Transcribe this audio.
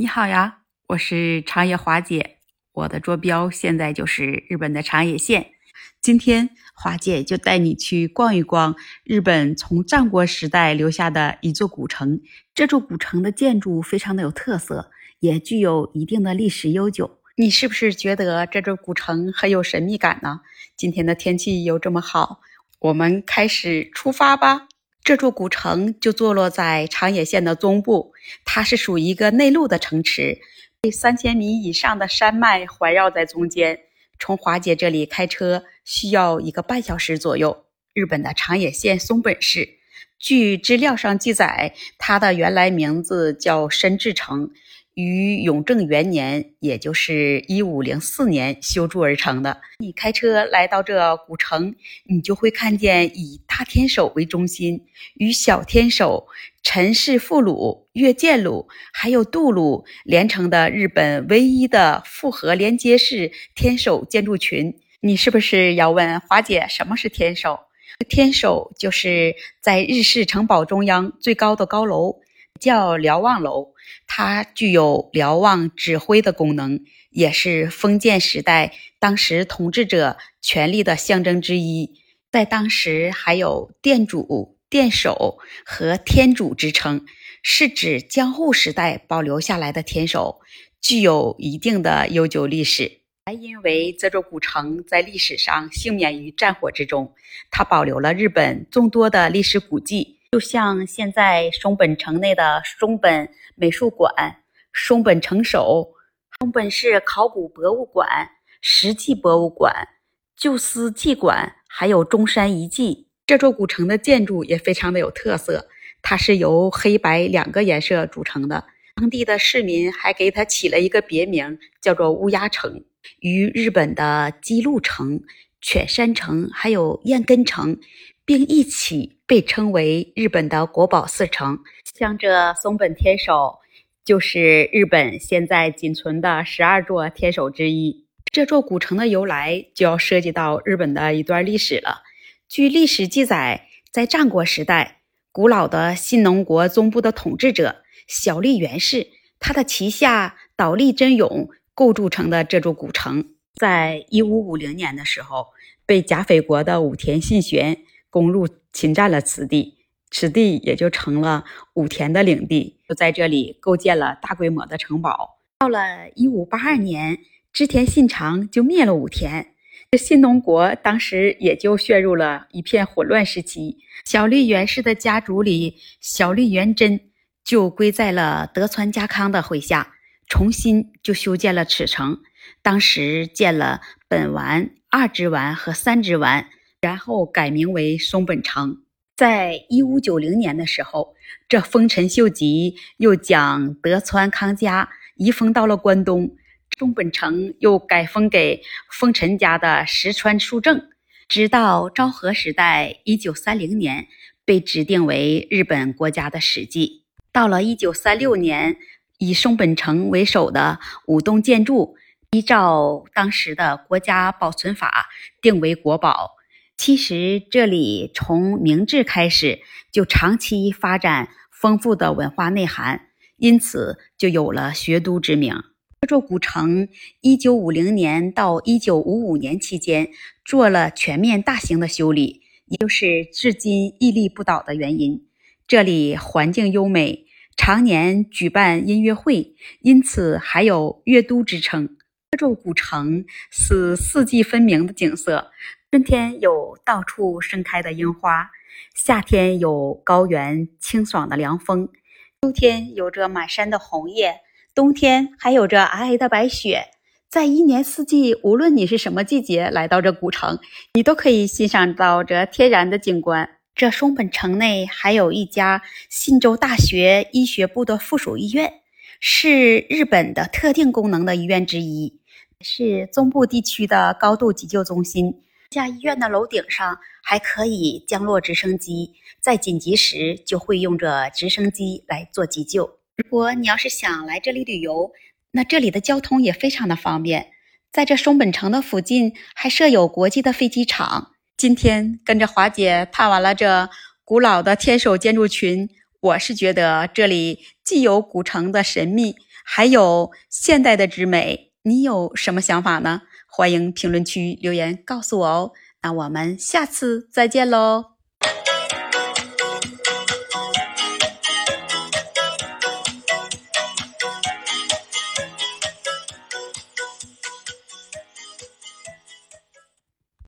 你好呀，我是长野华姐，我的坐标现在就是日本的长野县。今天华姐就带你去逛一逛日本从战国时代留下的一座古城。这座古城的建筑非常的有特色，也具有一定的历史悠久。你是不是觉得这座古城很有神秘感呢？今天的天气又这么好，我们开始出发吧。这座古城就坐落在长野县的中部，它是属于一个内陆的城池，被三千米以上的山脉环绕在中间。从华姐这里开车需要一个半小时左右。日本的长野县松本市，据资料上记载，它的原来名字叫深志城。于永正元年，也就是一五零四年修筑而成的。你开车来到这古城，你就会看见以大天守为中心，与小天守、陈氏副鲁、越见鲁还有杜鲁连成的日本唯一的复合连接式天守建筑群。你是不是要问华姐什么是天守？天守就是在日式城堡中央最高的高楼。叫瞭望楼，它具有瞭望指挥的功能，也是封建时代当时统治者权力的象征之一。在当时，还有殿主、殿首和天主之称，是指江户时代保留下来的天守，具有一定的悠久历史。还因为这座古城在历史上幸免于战火之中，它保留了日本众多的历史古迹。就像现在松本城内的松本美术馆、松本城守、松本市考古博物馆、石器博物馆、旧司纪馆，还有中山遗迹。这座古城的建筑也非常的有特色，它是由黑白两个颜色组成的。当地的市民还给它起了一个别名，叫做乌鸦城。与日本的姬路城、犬山城还有燕根城。并一起被称为日本的国宝四城，像这松本天守就是日本现在仅存的十二座天守之一。这座古城的由来就要涉及到日本的一段历史了。据历史记载，在战国时代，古老的新农国中部的统治者小笠原氏，他的旗下岛立真勇构筑成的这座古城，在一五五零年的时候，被甲斐国的武田信玄。攻入侵占了此地，此地也就成了武田的领地，就在这里构建了大规模的城堡。到了一五八二年，织田信长就灭了武田，这新农国当时也就陷入了一片混乱时期。小笠原氏的家族里，小笠原真就归在了德川家康的麾下，重新就修建了此城。当时建了本丸、二之丸和三之丸。然后改名为松本城。在一五九零年的时候，这丰臣秀吉又将德川康家移封到了关东，松本城又改封给丰臣家的石川树政。直到昭和时代，一九三零年被指定为日本国家的史迹。到了一九三六年，以松本城为首的武东建筑，依照当时的国家保存法定为国宝。其实这里从明治开始就长期发展丰富的文化内涵，因此就有了学都之名。这座古城，一九五零年到一九五五年期间做了全面大型的修理，也就是至今屹立不倒的原因。这里环境优美，常年举办音乐会，因此还有“乐都”之称。这座古城是四季分明的景色。春天有到处盛开的樱花，夏天有高原清爽的凉风，秋天有着满山的红叶，冬天还有着皑皑的白雪。在一年四季，无论你是什么季节来到这古城，你都可以欣赏到这天然的景观。这松本城内还有一家信州大学医学部的附属医院，是日本的特定功能的医院之一，是中部地区的高度急救中心。家医院的楼顶上还可以降落直升机，在紧急时就会用着直升机来做急救。如果你要是想来这里旅游，那这里的交通也非常的方便。在这松本城的附近还设有国际的飞机场。今天跟着华姐探完了这古老的天守建筑群、我是觉得这里既有古城的神秘，还有现代的之美。你有什么想法呢？欢迎评论区留言告诉我哦。那我们下次再见喽。